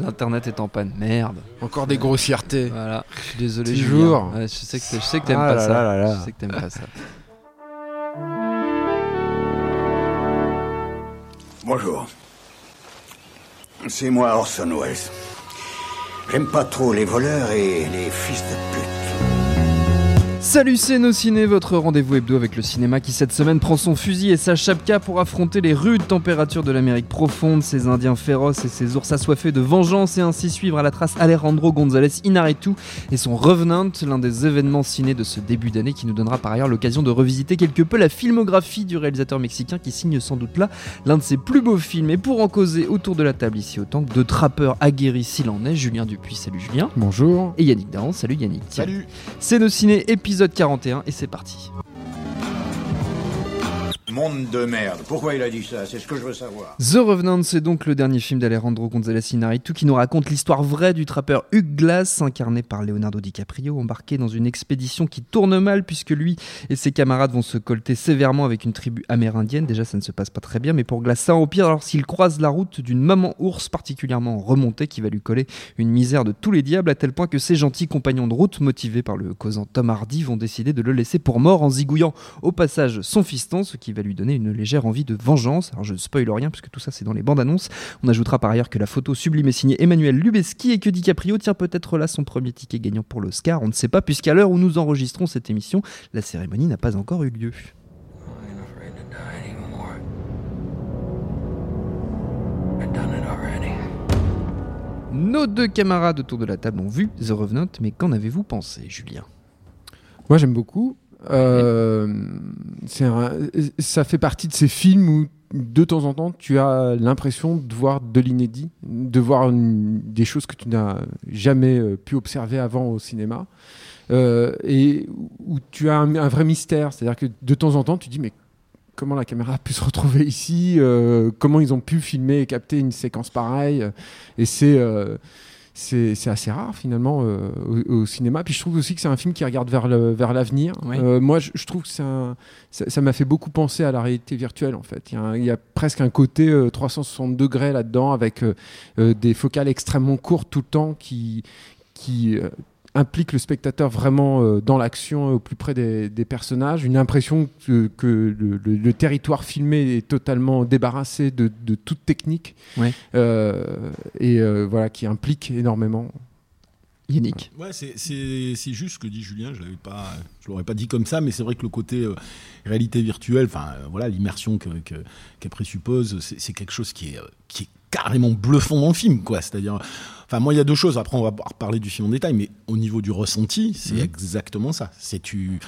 L'internet est en panne, merde. Encore des grossièretés. Voilà, je suis désolé. Toujours. Ouais, je sais que je sais que t'aimes Ah pas là ça. là là là. Je sais que t'aimes pas ça. Bonjour. C'est moi Orson Welles. J'aime pas trop les voleurs et les fils de pute. Salut, c'est Nos Ciné, votre rendez-vous hebdo avec le cinéma qui cette semaine prend son fusil et sa chapka pour affronter les rudes températures de l'Amérique profonde, ses Indiens féroces et ses ours assoiffés de vengeance et ainsi suivre à la trace Alejandro González Inarritu et son Revenant, l'un des événements ciné de ce début d'année qui nous donnera par ailleurs l'occasion de revisiter quelque peu la filmographie du réalisateur mexicain qui signe sans doute là l'un de ses plus beaux films. Et pour en causer autour de la table ici autant que de trappeurs aguerris s'il en est, Julien Dupuis, salut Julien. Bonjour. Et Yannick Dahan, salut Yannick. Salut C'est nos ciné épisode 41 et c'est parti. Monde de merde. Pourquoi il a dit ça? C'est ce que je veux savoir. The Revenant, c'est donc le dernier film d'Alejandro González Inarritu qui nous raconte l'histoire vraie du trappeur Hugh Glass, incarné par Leonardo DiCaprio, embarqué dans une expédition qui tourne mal puisque lui et ses camarades vont se colter sévèrement avec une tribu amérindienne. Déjà, ça ne se passe pas très bien, mais pour Glass, ça empire alors s'il croise la route d'une maman ours particulièrement remontée qui va lui coller une misère de tous les diables à tel point que ses gentils compagnons de route, motivés par le causant Tom Hardy, vont décider de le laisser pour mort en zigouillant au passage son fiston, ce qui va lui donner une légère envie de vengeance. Alors je ne spoil rien puisque tout ça c'est dans les bandes annonces. On ajoutera par ailleurs que la photo sublime est signée Emmanuel Lubezki et que DiCaprio tient peut-être là son premier ticket gagnant pour l'Oscar. On ne sait pas puisqu'à l'heure où nous enregistrons cette émission, la cérémonie n'a pas encore eu lieu. Nos deux camarades autour de la table ont vu The Revenant, mais qu'en avez-vous pensé, Julien? Moi, j'aime beaucoup. Euh, ça fait partie de ces films où, de temps en temps, tu as l'impression de voir de l'inédit, de voir des choses que tu n'as jamais euh, pu observer avant au cinéma. Euh, et où tu as un, un vrai mystère. C'est-à-dire que de temps en temps, tu dis, mais comment la caméra a pu se retrouver ici? Euh, Comment ils ont pu filmer et capter une séquence pareille? Et c'est. Euh, c'est assez rare finalement euh, au, au cinéma. Puis je trouve aussi que c'est un film qui regarde vers le- vers l'avenir. Oui. Euh, moi, je, je trouve que un- ça ça m'a fait beaucoup penser à la réalité virtuelle en fait. Il y a, un- il y a presque un côté euh, 360 degrés là-dedans avec euh, euh, des focales extrêmement courtes tout le temps qui qui euh, implique le spectateur vraiment euh, dans l'action au plus près des, des personnages, une impression que, que le, le- le territoire filmé est totalement débarrassé de, de toute technique Ouais. Euh, et euh, voilà qui implique énormément. Yannick Ouais, c'est- c'est c'est juste ce que dit Julien. Je l'avais pas, je l'aurais pas dit comme ça, mais c'est vrai que le côté euh, réalité virtuelle, enfin euh, voilà, l'immersion que que- qu'elle présuppose, c'est quelque chose qui est qui est carrément bluffant dans le film, quoi. C'est-à-dire, enfin moi il y a deux choses. Après on va reparler du film en détail, mais au niveau du ressenti, c'est exactement ça. C'est tu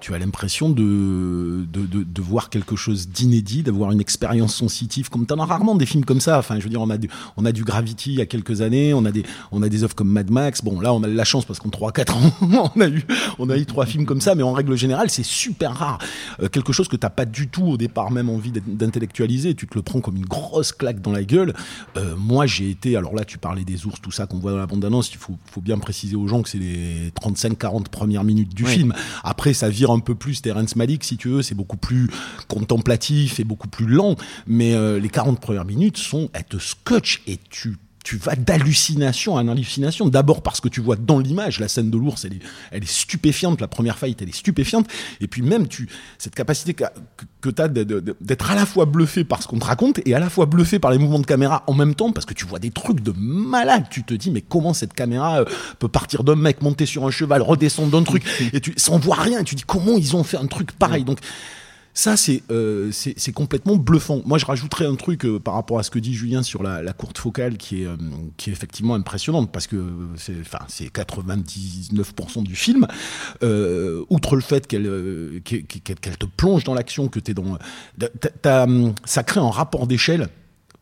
tu as l'impression de, de, de, de voir quelque chose d'inédit, d'avoir une expérience sensitive, comme tu en as rarement des films comme ça. Enfin, je veux dire, on a du, on a du Gravity il y a quelques années, on a des, on a des œuvres comme Mad Max. Bon, là, on a de la chance parce qu'en 3-4 ans, on a eu, on a eu trois films comme ça, mais en règle générale, c'est super rare. Euh, quelque chose que t'as pas du tout au départ même envie d'in- d'intellectualiser, tu te le prends comme une grosse claque dans la gueule. Euh, moi, j'ai été, alors là, tu parlais des ours, tout ça qu'on voit dans la bande-annonce, il faut, faut bien préciser aux gens que c'est les 35-40 premières minutes du Oui. film. Après, ça vire un peu plus Terrence Malick, si tu veux, c'est beaucoup plus contemplatif et beaucoup plus lent, mais euh, les 40 premières minutes sont, elles te scotchent et tu tu vas d'hallucination à hallucination. D'abord parce que tu vois dans l'image la scène de l'ours, elle est, elle est stupéfiante. La première fight, elle est stupéfiante. Et puis même tu, cette capacité que, que tu as d'être à la fois bluffé par ce qu'on te raconte et à la fois bluffé par les mouvements de caméra en même temps parce que tu vois des trucs de malade. Tu te dis mais comment cette caméra euh, peut partir d'un mec, monter sur un cheval, redescendre d'un truc et tu sans voir rien. Et tu dis comment ils ont fait un truc pareil? Donc ça, euh, c'est complètement bluffant. Moi, je rajouterais un truc euh, par rapport à ce que dit Julien sur la, courte focale qui est, euh, qui est effectivement impressionnante parce que c'est 99% du film. outre le fait qu'elle qu'elle te plonge dans l'action, que tu es dans. ça crée un rapport d'échelle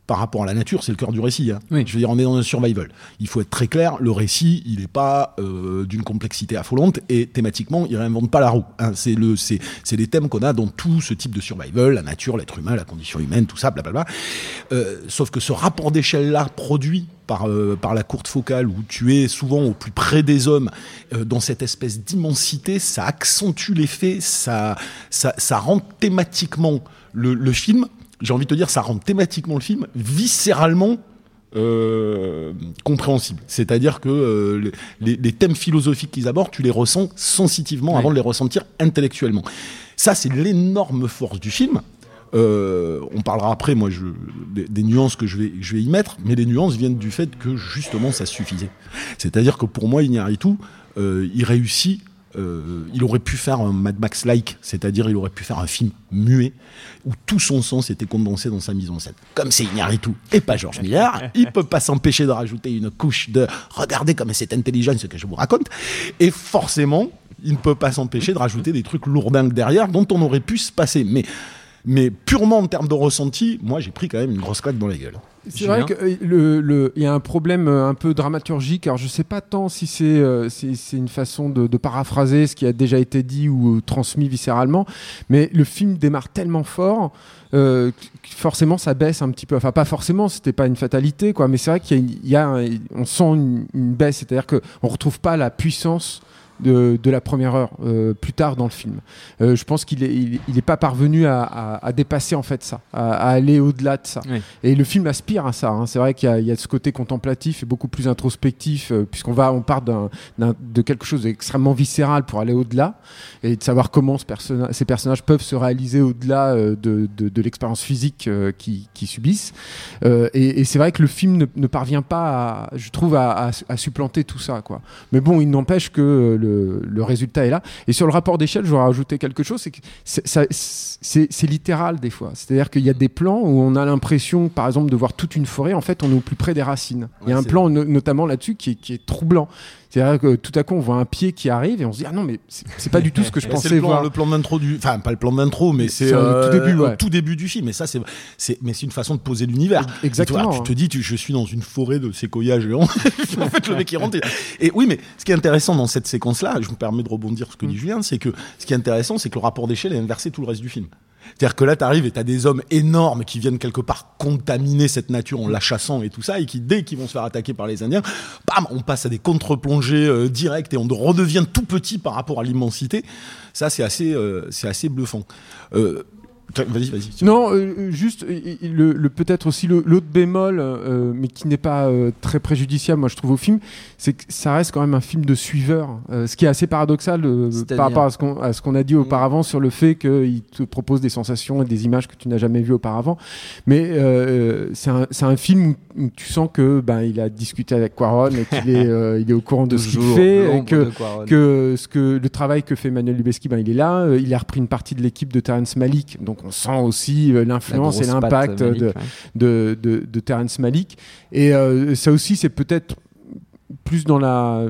par rapport à la nature, c'est le cœur du récit. Hein. Je veux dire, on est dans un survival. Il faut être très clair, le récit, il n'est pas euh, d'une complexité affolante et thématiquement, il réinvente pas la roue. Hein. C'est le, c'est, c'est les thèmes qu'on a dans tout ce type de survival, la nature, l'être humain, la condition humaine, tout ça, blablabla. Euh, sauf que ce rapport d'échelle-là produit par, euh, par la courte focale où tu es souvent au plus près des hommes euh, dans cette espèce d'immensité, ça accentue l'effet, ça, ça, ça rend thématiquement le, le film j'ai envie de te dire, ça rend thématiquement le film viscéralement euh, compréhensible. C'est-à-dire que euh, les, thèmes philosophiques qu'ils abordent, tu les ressens sensitivement avant de les ressentir intellectuellement. Ça, c'est l'énorme force du film. Euh, on parlera après, moi, je, des, nuances que je vais, je vais y mettre, mais les nuances viennent du fait que justement ça suffisait. C'est-à-dire que pour moi, tout euh, il réussit euh, il aurait pu faire un Mad Max-like, c'est-à-dire il aurait pu faire un film muet où tout son sens était condensé dans sa mise en scène. Comme c'est Iñárritu et pas George Miller, il peut pas s'empêcher de rajouter une couche de regardez comme c'est intelligent ce que je vous raconte, et forcément il ne peut pas s'empêcher de rajouter des trucs lourdingues derrière dont on aurait pu se passer. Mais, mais purement en termes de ressenti, moi j'ai pris quand même une grosse claque dans la gueule. C'est vrai qu'il le, y a un problème euh, un peu dramaturgique. Alors, je ne sais pas tant si c'est euh, une façon de, paraphraser ce qui a déjà été dit ou transmis viscéralement, mais le film démarre tellement fort. Euh, forcément ça baisse un petit peu enfin pas forcément c'était pas une fatalité quoi mais c'est vrai qu'il y, a, on sent une, une baisse c'est à dire qu'on retrouve pas la puissance de, la première heure euh, plus tard dans le film. Euh, je pense qu'il n'est il, est pas parvenu à, dépasser en fait ça, à, aller au-delà de ça. Et le film aspire à ça. Hein. C'est vrai qu'il y, a ce côté contemplatif et beaucoup plus introspectif, euh, puisqu'on va, on part de quelque chose d'extrêmement viscéral pour aller au-delà et de savoir comment ce ces personnages peuvent se réaliser au-delà de, l'expérience physique qu'ils subissent. et, c'est vrai que le film ne, parvient pas, je trouve, à, supplanter tout ça. Quoi. Mais bon, il n'empêche que le, résultat est là. Et sur le rapport d'échelle, je voudrais rajouter quelque chose, c'est que c'est littéral des fois. C'est-à-dire qu'il y a des plans où on a l'impression, par exemple, de voir toute une forêt. En fait, on est au plus près des racines. Il y a un plan notamment là-dessus qui, qui, est troublant. C'est-à-dire que tout à coup, on voit un pied qui arrive et on se dit ah non mais c'est pas du tout ce que je pensais le plan, voir. Le plan d'intro du, enfin pas le plan d'intro, mais c'est euh, tout début, tout début du film. Et ça c'est, c'est, mais c'est une façon de poser l'univers. Exactement. tu te dis, tu, je suis dans une forêt de séquoias géants. en fait, le mec qui rentre. Et, oui, mais ce qui est intéressant dans cette séquence-là, je me permets de rebondir sur ce que dit mm. Julien, c'est que ce qui est intéressant, c'est que le rapport d'échelle est inversé tout le reste du film. C'est-à-dire que là, tu arrives et tu as des hommes énormes qui viennent quelque part contaminer cette nature en la chassant et tout ça, et qui, dès qu'ils vont se faire attaquer par les Indiens, bam, on passe à des contre-plongées euh, directes et on redevient tout petit par rapport à l'immensité. Ça, c'est assez, euh, assez bluffant. Euh, Vas-y, vas-y. Non, euh, juste le, peut-être aussi l'autre bémol, euh, mais qui n'est pas euh, très préjudiciable, moi je trouve au film, c'est que ça reste quand même un film de suiveur, ce qui est assez paradoxal par rapport à ce qu'on a dit auparavant sur le fait qu'il te propose des sensations et des images que tu n'as jamais vues auparavant. Mais c'est un, un, film où, tu sens que ben il a discuté avec Quaron et qu'il est il est au courant de ce qu'il fait, et que, que ce que le travail que fait Manuel Lubezki, ben il est là, il a repris une partie de l'équipe de Terrence Malick, donc on sent aussi euh, l'influence et l'impact de, de, de, Terrence Malick. Et euh, ça aussi, c'est peut-être plus dans la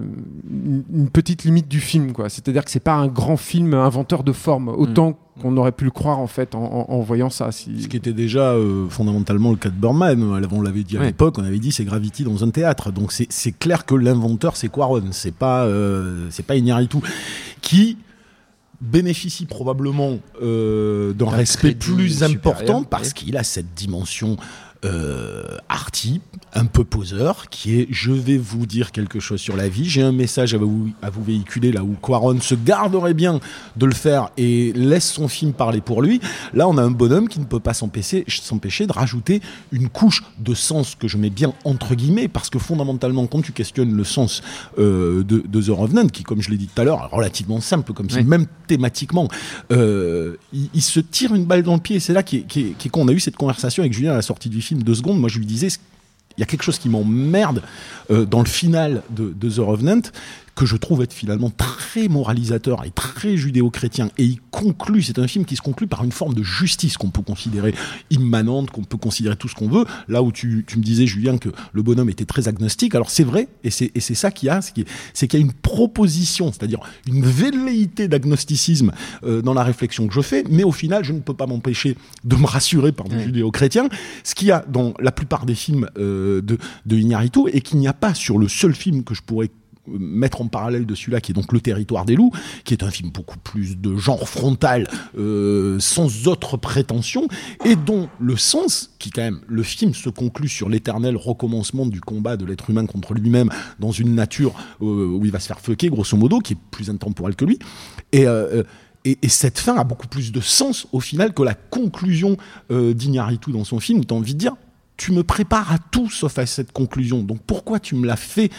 une petite limite du film quoi. C'est à dire que c'est pas un grand film inventeur de forme autant mm. qu'on aurait pu le croire en fait en, voyant ça si... ce qui était déjà euh, fondamentalement le cas de Burman on l'avait dit à l'époque on avait dit c'est Gravity dans un théâtre. Donc c'est clair que l'inventeur c'est Quaron. C'est pas c'est pas Iñárritu qui bénéficie probablement euh, d'un respect plus important parce qu'il a cette dimension euh, arty, un peu poseur, qui est je vais vous dire quelque chose sur la vie, j'ai un message à vous, à vous véhiculer là où Quaron se garderait bien de le faire et laisse son film parler pour lui. Là, on a un bonhomme qui ne peut pas s'empêcher de rajouter une couche de sens que je mets bien entre guillemets, parce que fondamentalement, quand tu questionnes le sens euh, de, The Revenant, qui, comme je l'ai dit tout à l'heure, relativement simple comme film, même thématiquement, euh, il, se tire une balle dans le pied. C'est là qu'on a eu cette conversation avec Julien à la sortie du film, deux secondes. Moi, je lui disais, il y a quelque chose qui m'emmerde euh, dans le final de, de The Revenant, que je trouve être finalement très moralisateur et très judéo-chrétien. Et il conclut, c'est un film qui se conclut par une forme de justice qu'on peut considérer immanente, qu'on peut considérer tout ce qu'on veut. Là où tu, tu, me disais, Julien, que le bonhomme était très agnostique, alors c'est vrai, et c'est ça qu'il y a, c'est qu'il y a une proposition, c'est-à-dire une velléité d'agnosticisme euh, dans la réflexion que je fais, mais au final, je ne peux pas m'empêcher de me rassurer par des judéo-chrétiens, ce qu'il y a dans la plupart des films euh, de, de Iñárritu, et qu'il n'y a pas sur le seul film que je pourrais mettre en parallèle de celui-là qui est donc Le Territoire des loups, qui est un film beaucoup plus de genre frontal, euh, sans autre prétention, et dont le sens, qui quand même, le film se conclut sur l'éternel recommencement du combat de l'être humain contre lui-même dans une nature euh, où il va se faire fucker, grosso modo, qui est plus intemporel que lui, et euh, et, cette fin a beaucoup plus de sens au final que la conclusion d'Ignaritu dans son film, où tu as envie de dire, tu me prépares à tout sauf à cette conclusion. Donc pourquoi tu me l'as fait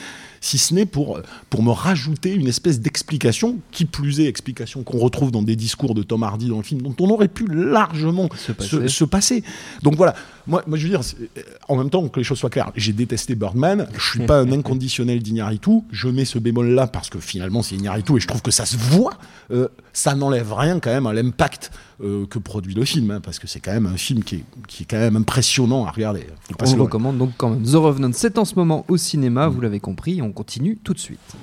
si ce n'est pour, pour me rajouter une espèce d'explication, qui plus est explication qu'on retrouve dans des discours de Tom Hardy dans le film, dont on aurait pu largement se passer. Donc voilà, moi, moi je veux dire, en même temps que les choses soient claires, j'ai détesté Birdman, je suis pas un inconditionnel d'Ignaritu, je mets ce bémol-là parce que finalement c'est Ignaritu et je trouve que ça se voit, euh, ça n'enlève rien quand même à l'impact euh, que produit le film, hein, parce que c'est quand même un film qui est, qui est quand même impressionnant à regarder. on le recommande donc quand même. The Revenant, c'est en ce moment au cinéma, vous l'avez compris, on continue tout de suite.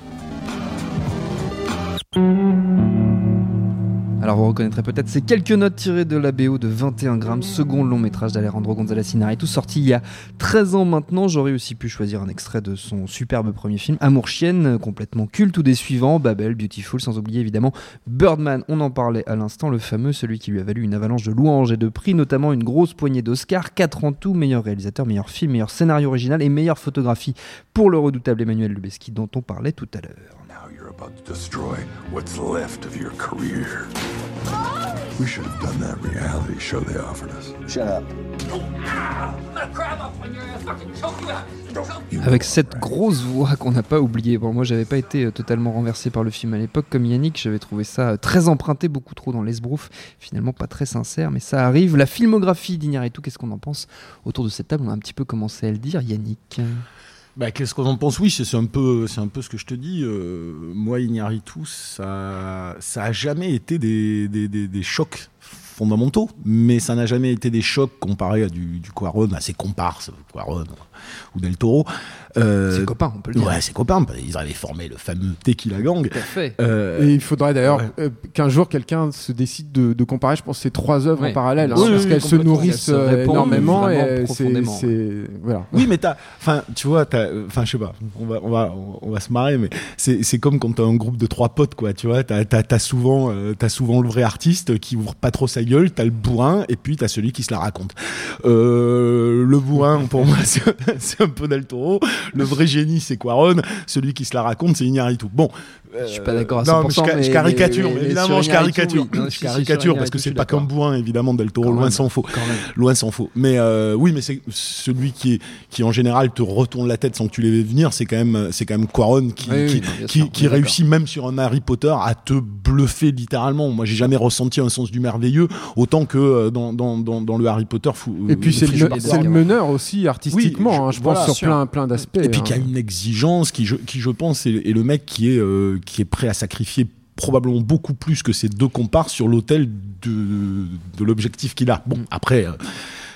Alors vous reconnaîtrez peut-être ces quelques notes tirées de la BO de 21 grammes, second long métrage d'Alejandro González Iñárritu, sorti il y a 13 ans maintenant. J'aurais aussi pu choisir un extrait de son superbe premier film, Amour chienne, complètement culte, ou des suivants, Babel, Beautiful, sans oublier évidemment Birdman, on en parlait à l'instant, le fameux, celui qui lui a valu une avalanche de louanges et de prix, notamment une grosse poignée d'Oscars, 4 en tout, meilleur réalisateur, meilleur film, meilleur scénario original et meilleure photographie pour le redoutable Emmanuel Lubezki dont on parlait tout à l'heure. About to destroy what's left of your career. We should have done that reality show they offered us. Shut up. Avec cette grosse voix qu'on n'a pas oubliée. Bon, moi, j'avais pas été euh, totalement renversé par le film à l'époque, comme Yannick. J'avais trouvé ça euh, très emprunté, beaucoup trop dans l'esbrouf. Finalement, pas très sincère, mais ça arrive. La filmographie tout qu'est-ce qu'on en pense Autour de cette table, on a un petit peu commencé à le dire. Yannick bah, Qu'est-ce qu'on en pense? Oui, c'est un, peu, un peu ce que je te dis. Euh, moi, Ignaritu, ça, ça a jamais été des, des, des, des chocs fondamentaux, mais ça n'a jamais été des chocs comparés à du, du Quaron, à ses comparses, Quaron ou Del Toro. Euh, ses copains, on peut le dire. Ouais, ses copains, ils avaient formé le fameux Tequila Gang. Euh, Et il faudrait d'ailleurs euh, qu'un jour quelqu'un se décide de, de, comparer, je pense, ces trois œuvres en parallèle, hein, parce qu'elles se nourrissent euh, énormément et c'est voilà. Oui, mais t'as, enfin, tu vois, enfin, je sais pas, on va, on va, on va se marrer, mais c'est comme quand t'as un groupe de trois potes, quoi, tu vois, t'as as, souvent, as souvent le vrai artiste qui ouvre pas trop sa gueule, t'as le bourrin et puis t'as celui qui se la raconte. le bourrin, pour moi, c'est un peu Del. Le vrai génie, c'est Quaron. Celui qui se la raconte, c'est Iñárritu. Bon, je suis pas d'accord à 100%. Non, je, caricature, mais, évidemment, je caricature. je caricature parce que c'est pas comme Bourrin, évidemment, Del Toro, loin s'en faut. Loin s'en faut. Mais euh, oui, mais c'est celui qui, qui en général te retourne la tête sans que tu l'aies venir, c'est quand même, c'est quand même Quaron qui, qui, qui, réussit même sur un Harry Potter à te bluffer littéralement. Moi, j'ai jamais ressenti un sens du merveilleux autant que euh, dans, dans, dans, le Harry Potter. Fou, Et puis c'est le, le, meneur aussi artistiquement, je, hein, pense sur plein, plein d'aspects. Et puis qu'il y a hein. une exigence qui, je, qui je pense, est, le mec qui est euh, qui est prêt à sacrifier probablement beaucoup plus que ces deux comparses sur l'autel de, de l'objectif qu'il a. Bon, après. Euh,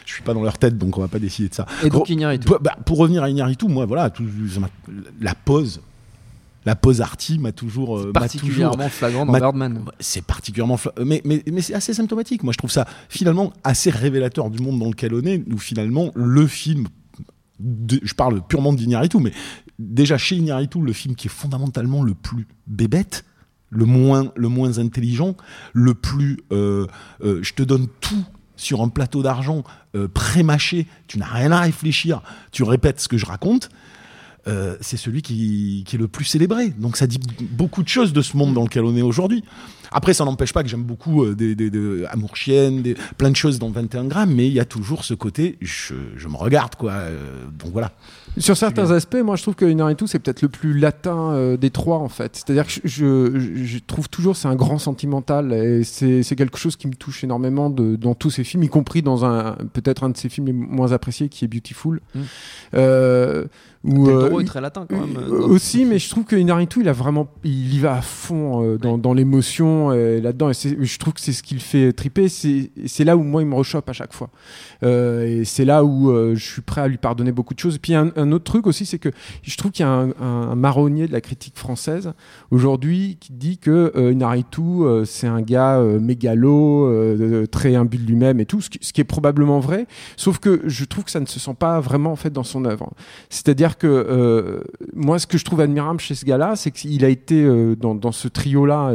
je suis pas dans leur tête, donc on va pas décider de ça. Et donc Pour, bah, pour revenir à Iñárritu, moi, voilà, tout, la pause, la pause arty m'a toujours euh, particulièrement flagrant dans Birdman. C'est particulièrement mais mais, mais c'est assez symptomatique. Moi, je trouve ça finalement assez révélateur du monde dans lequel on est, où finalement le film je parle purement d'Iñárritu, mais déjà chez Iñárritu, le film qui est fondamentalement le plus bébête, le moins, le moins intelligent, le plus, euh, euh, je te donne tout sur un plateau d'argent euh, pré-mâché, tu n'as rien à réfléchir, tu répètes ce que je raconte, euh, c'est celui qui est le plus célébré. Donc ça dit beaucoup de choses de ce monde dans lequel on est aujourd'hui. Après, ça n'empêche pas que j'aime beaucoup euh, des, des, des Amour Chienne, des, plein de choses dans 21 grammes, mais il y a toujours ce côté, je, je me regarde, quoi. Euh, donc voilà. Sur certains aspects, moi je trouve que Inaritu c'est peut-être le plus latin euh, des trois en fait. C'est-à-dire que je, je, je trouve toujours c'est un grand sentimental et c'est quelque chose qui me touche énormément de, dans tous ses films, y compris dans un peut-être un de ses films les moins appréciés qui est Beautiful. Mm. Euh, euh, Toro est très latin quand même. euh, aussi, mais je trouve que Inaritu, il a vraiment, il y va à fond euh, dans, dans l'émotion euh, là-dedans. Et je trouve que c'est ce qui le fait triper. C'est là où moi il me rechoppe à chaque fois. Euh, et c'est là où euh, je suis prêt à lui pardonner beaucoup de choses. Et puis un, un autre truc aussi, c'est que je trouve qu'il y a un, marronnier de la critique française aujourd'hui qui dit que Inaritu, c'est un gars mégalo, très imbu de lui-même et tout, ce qui, est probablement vrai. Sauf que je trouve que ça ne se sent pas vraiment en fait dans son œuvre. C'est-à-dire que moi, ce que je trouve admirable chez ce gars-là, c'est qu'il a été dans, ce trio-là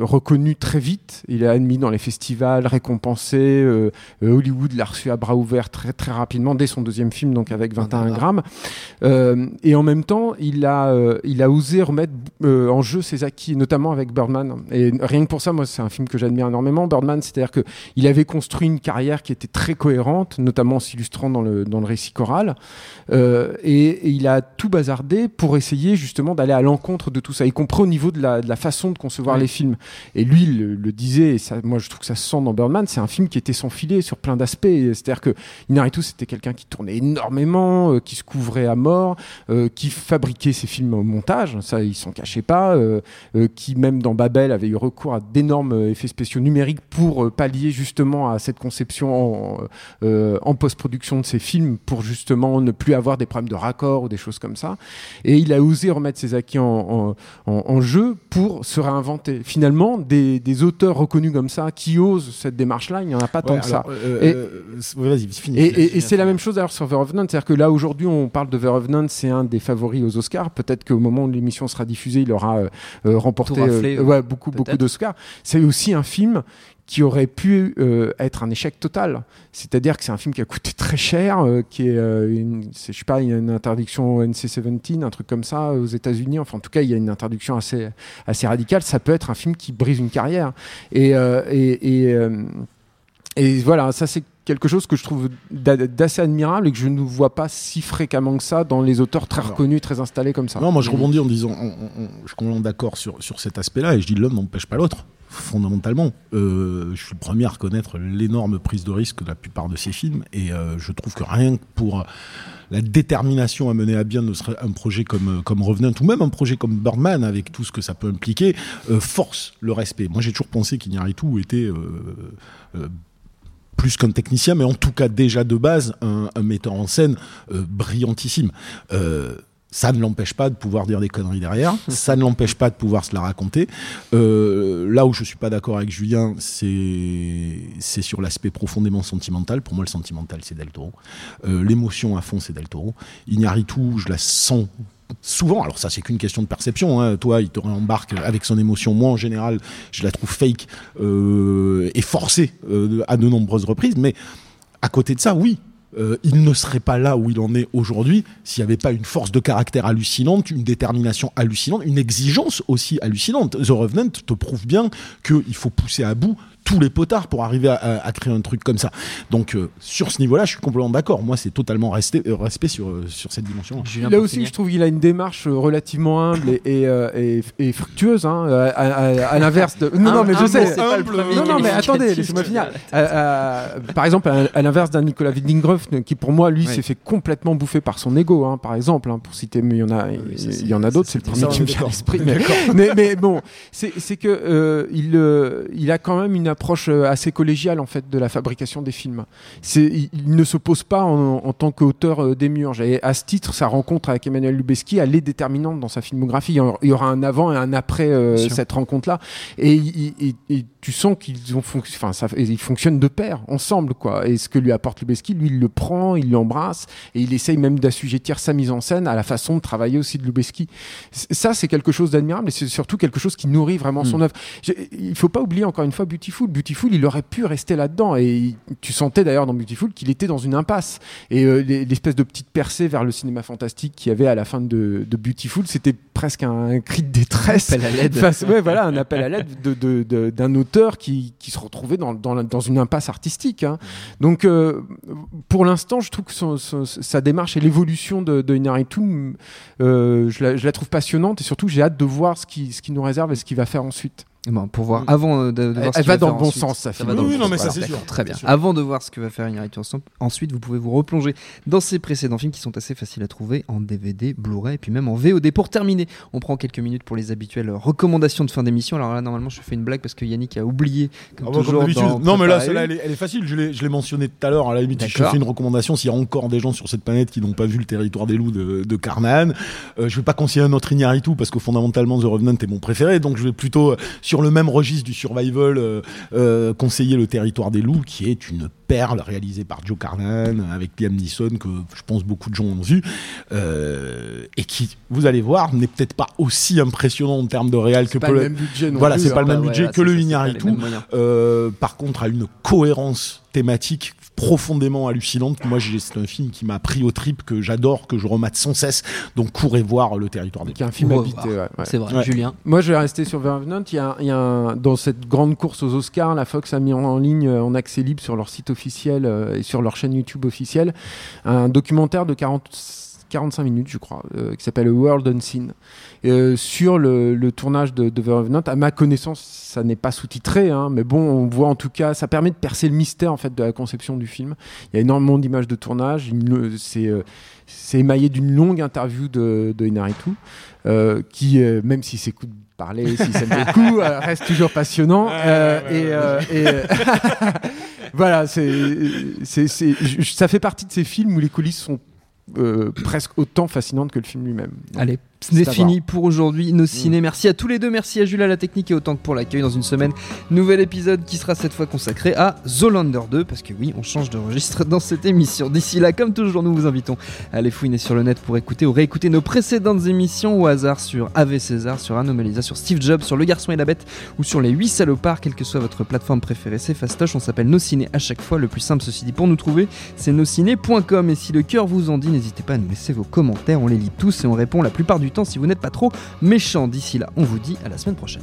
reconnu très vite. Il est admis dans les festivals, récompensé. euh, euh, Hollywood l'a reçu à bras ouverts très très rapidement dès son deuxième film, donc avec 21 grammes. Euh, et en même temps, il a euh, il a osé remettre euh, en jeu ses acquis, notamment avec Birdman. Et rien que pour ça, moi, c'est un film que j'admire énormément. Birdman, c'est-à-dire que il avait construit une carrière qui était très cohérente, notamment en s'illustrant dans le dans le récit choral. Euh, et, et il a tout bazardé pour essayer justement d'aller à l'encontre de tout ça, y compris au niveau de la, de la façon de concevoir Ouais. les films. Et lui, il le, le disait, et ça, moi je trouve que ça se sent dans Birdman, c'est un film qui était sans filet sur plein d'aspects. C'est-à-dire que Inaritu, c'était quelqu'un qui tournait énormément, euh, qui se couvrait à mort, euh, qui fabriquait ses films au montage, ça il s'en cachait pas, euh, qui même dans Babel avait eu recours à d'énormes effets spéciaux numériques pour pallier justement à cette conception en, en post-production de ses films pour justement ne plus avoir des problèmes de raccord ou des choses comme ça. Et il a osé remettre ses acquis en- en jeu pour se réinventer. Finalement, des, des auteurs reconnus comme ça qui osent cette démarche-là, il n'y en a pas tant que ça. euh, Et- euh, c'est- ouais, Vas-y, finis. Et, finis, et- et finis. c'est la même chose d'ailleurs sur The Revenant, c'est-à-dire que là aujourd'hui on parle de The Revenant, c'est un des favoris aux Oscars. Peut-être qu'au moment où l'émission sera diffusée, il aura euh, euh, remporté raflé, euh, ouais, beaucoup beaucoup d'Oscars. C'est aussi un film qui aurait pu euh, être un échec total. C'est-à-dire que c'est un film qui a coûté très cher, euh, qui est, euh, une, c'est- je sais pas, il y a une interdiction NC-17, un truc comme ça aux États-Unis. Enfin, en tout cas, il y a une interdiction assez radicale. Ça peut être un film qui brise une carrière. Et euh, voilà, ça c'est quelque chose que je trouve d'a- d'assez admirable et que je ne vois pas si fréquemment que ça dans les auteurs très Alors. reconnus, très installés comme ça. Non, moi je rebondis en disant, on- on- on- je suis complètement d'accord sur, sur cet aspect-là, et je dis l'homme n'empêche pas l'autre, fondamentalement. Euh, je suis le premier à reconnaître l'énorme prise de risque de la plupart de ces films, et euh, je trouve que rien que pour la détermination à mener à bien un projet comme, comme Revenant, ou même un projet comme Birdman, avec tout ce que ça peut impliquer, euh, force le respect. Moi j'ai toujours pensé qu'Iñárritu était... euh, euh, plus qu'un technicien, mais en tout cas déjà de base un, un metteur en scène euh, brillantissime. Euh, ça ne l'empêche pas de pouvoir dire des conneries derrière, ça ne l'empêche pas de pouvoir se la raconter. Euh, là où je suis pas d'accord avec Julien, c'est sur l'aspect profondément sentimental. Pour moi, le sentimental, c'est Del Toro. L'émotion à fond, c'est Del Toro. Iñárritu, je la sens souvent, alors ça c'est qu'une question de perception, hein. toi il te réembarque avec son émotion, moi en général je la trouve fake euh, et forcée euh, à de nombreuses reprises, mais à côté de ça, oui, euh, il ne serait pas là où il en est aujourd'hui s'il n'y avait pas une force de caractère hallucinante, une détermination hallucinante, une exigence aussi hallucinante. The Revenant te prouve bien qu'il faut pousser à bout tous les potards pour arriver à, à- à créer un truc comme ça. Donc euh, sur ce niveau-là, je suis complètement d'accord. Moi, c'est totalement resté, euh, respect sur, euh, sur cette dimension. Là aussi, je trouve qu'il a une démarche relativement humble et, et, euh, et- et fructueuse, hein, à, à- à l'inverse de. Non, non, mais je sais. c'est pas le premier Non, non, mais attendez, laissez-moi finir. Euh, euh, par exemple, à, à l'inverse d'un Nicolas Winding Refn, qui pour moi, lui, Oui. s'est fait complètement bouffer par son ego, hein, par exemple, hein, pour citer, mais il y en a, il c'est- y en a d'autres, c'est le premier qui me vient à l'esprit. Mais, bon, c'est que il, il a quand même une approche euh, assez collégiale en fait de la fabrication des films. Il, il ne s'oppose pas en, en tant qu'auteur euh, démiurge. Et à ce titre, sa rencontre avec Emmanuel Lubezki, elle est déterminante dans sa filmographie. Il y aura- un avant et un après euh, cette rencontre-là. Et, tu sens qu'ils ont fonc- enfin, ça, ils fonctionnent de pair, ensemble, quoi. Et ce que lui apporte Lubezki, lui, il le prend, il l'embrasse, et il essaye même d'assujettir sa mise en scène à la façon de travailler aussi de Lubezki. C- Ça, c'est quelque chose d'admirable, et c'est surtout quelque chose qui nourrit vraiment son œuvre. Il faut pas oublier encore une fois Beautiful. Beautiful, il aurait pu rester là-dedans. Et tu sentais d'ailleurs dans Beautiful qu'il était dans une impasse. Et euh, l'espèce de petite percée vers le cinéma fantastique qu'il y avait à la fin de, Beautiful, c'était presque un, cri de détresse. Un appel à l'aide. ouais, voilà, un appel à l'aide d'un auteur qui, qui, se retrouvait dans, dans, dans une impasse artistique. Hein. Donc, euh, pour l'instant, je trouve que sa démarche et l'évolution de, de Inaritu, euh, je, la, je, la, trouve passionnante et surtout, j'ai hâte de voir ce qu'il ce qui nous réserve et ce qu'il va faire ensuite. Bon, pour voir mm. avant euh, de, de voir elle, ce va dans le bon sens, ça, ça va dans oui, non, mais ça c'est sûr. Très bien. Avant de voir ce que va faire Inaritu ensuite vous pouvez vous replonger dans ses précédents films qui sont assez faciles à trouver en DVD, Blu-ray et puis même en VOD. Pour terminer, on prend quelques minutes pour les habituelles recommandations de fin d'émission. Alors là, normalement, je fais une blague parce que Yannick a oublié. Comme ah bah, toujours, comme non, mais là, celle-là, elle, elle, est facile. Je l'ai mentionné tout à l'heure. À la limite, je fais une recommandation. S'il y a encore des gens sur cette planète qui n'ont pas vu le territoire des loups de, de Carnan, euh, je vais pas conseiller un autre Inaritu parce que fondamentalement, The Revenant est mon préféré. Donc, je vais plutôt euh, sur le même registre du survival euh, euh, conseiller le territoire des loups, qui est une perle réalisée par Joe Carnan avec Liam Neeson que je pense beaucoup de gens ont vu euh, et qui, vous allez voir, n'est peut-être pas aussi impressionnant en termes de réel que pas le même budget. voilà, c'est pas le hein. même budget que le. Euh, par contre, a une cohérence thématique profondément hallucinante. Moi, c'est un film qui m'a pris au trip, que j'adore, que je remate sans cesse. Donc, courez voir Le Territoire des Qui est un film habité, ouais, C'est vrai, Julien. Moi, je vais rester sur Vervenant. Il y a, il y a dans cette grande course aux Oscars, la Fox a mis en, ligne, en accès libre sur leur site officiel euh, et sur leur chaîne YouTube officielle, un documentaire de 40 45 minutes, je crois, euh, qui s'appelle World Unseen, euh, sur le, tournage de, The Revenant. À ma connaissance, ça n'est pas sous-titré, hein, mais bon, on voit en tout cas, ça permet de percer le mystère en fait de la conception du film. Il y a énormément d'images de tournage. C'est c'est émaillé d'une longue interview de, de Inaritu, qui, même si c'est parler, si ça me coup, reste toujours passionnant. et, et voilà, c'est, ça fait partie de ces films où les coulisses sont euh, presque autant fascinantes que le film lui-même. C'est fini pour aujourd'hui, nos ciné. Merci à tous les deux, merci à Jules à la technique et autant que pour l'accueil dans une semaine. Nouvel épisode qui sera cette fois consacré à Zolander 2, parce que oui, on change de registre dans cette émission. D'ici là, comme toujours, nous vous invitons à aller fouiner sur le net pour écouter ou réécouter nos précédentes émissions au hasard sur AV César, sur Anomalisa, sur Steve Jobs, sur Le Garçon et la Bête ou sur Les 8 salopards, quelle que soit votre plateforme préférée. C'est fastoche, on s'appelle Nos Ciné à chaque fois. Le plus simple, ceci dit, pour nous trouver, c'est nosciné.com. Et si le cœur vous en dit, n'hésitez pas à nous laisser vos commentaires, on les lit tous et on répond la plupart du temps si vous n'êtes pas trop méchant. D'ici là, on vous dit à la semaine prochaine.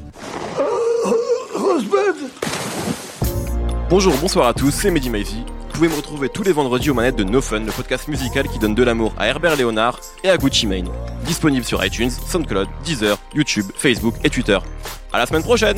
Bonjour, bonsoir à tous, c'est Mehdi Maizy. Vous pouvez me retrouver tous les vendredis aux manettes de No Fun, le podcast musical qui donne de l'amour à Herbert Léonard et à Gucci Mane. Disponible sur iTunes, SoundCloud, Deezer, YouTube, Facebook et Twitter. À la semaine prochaine!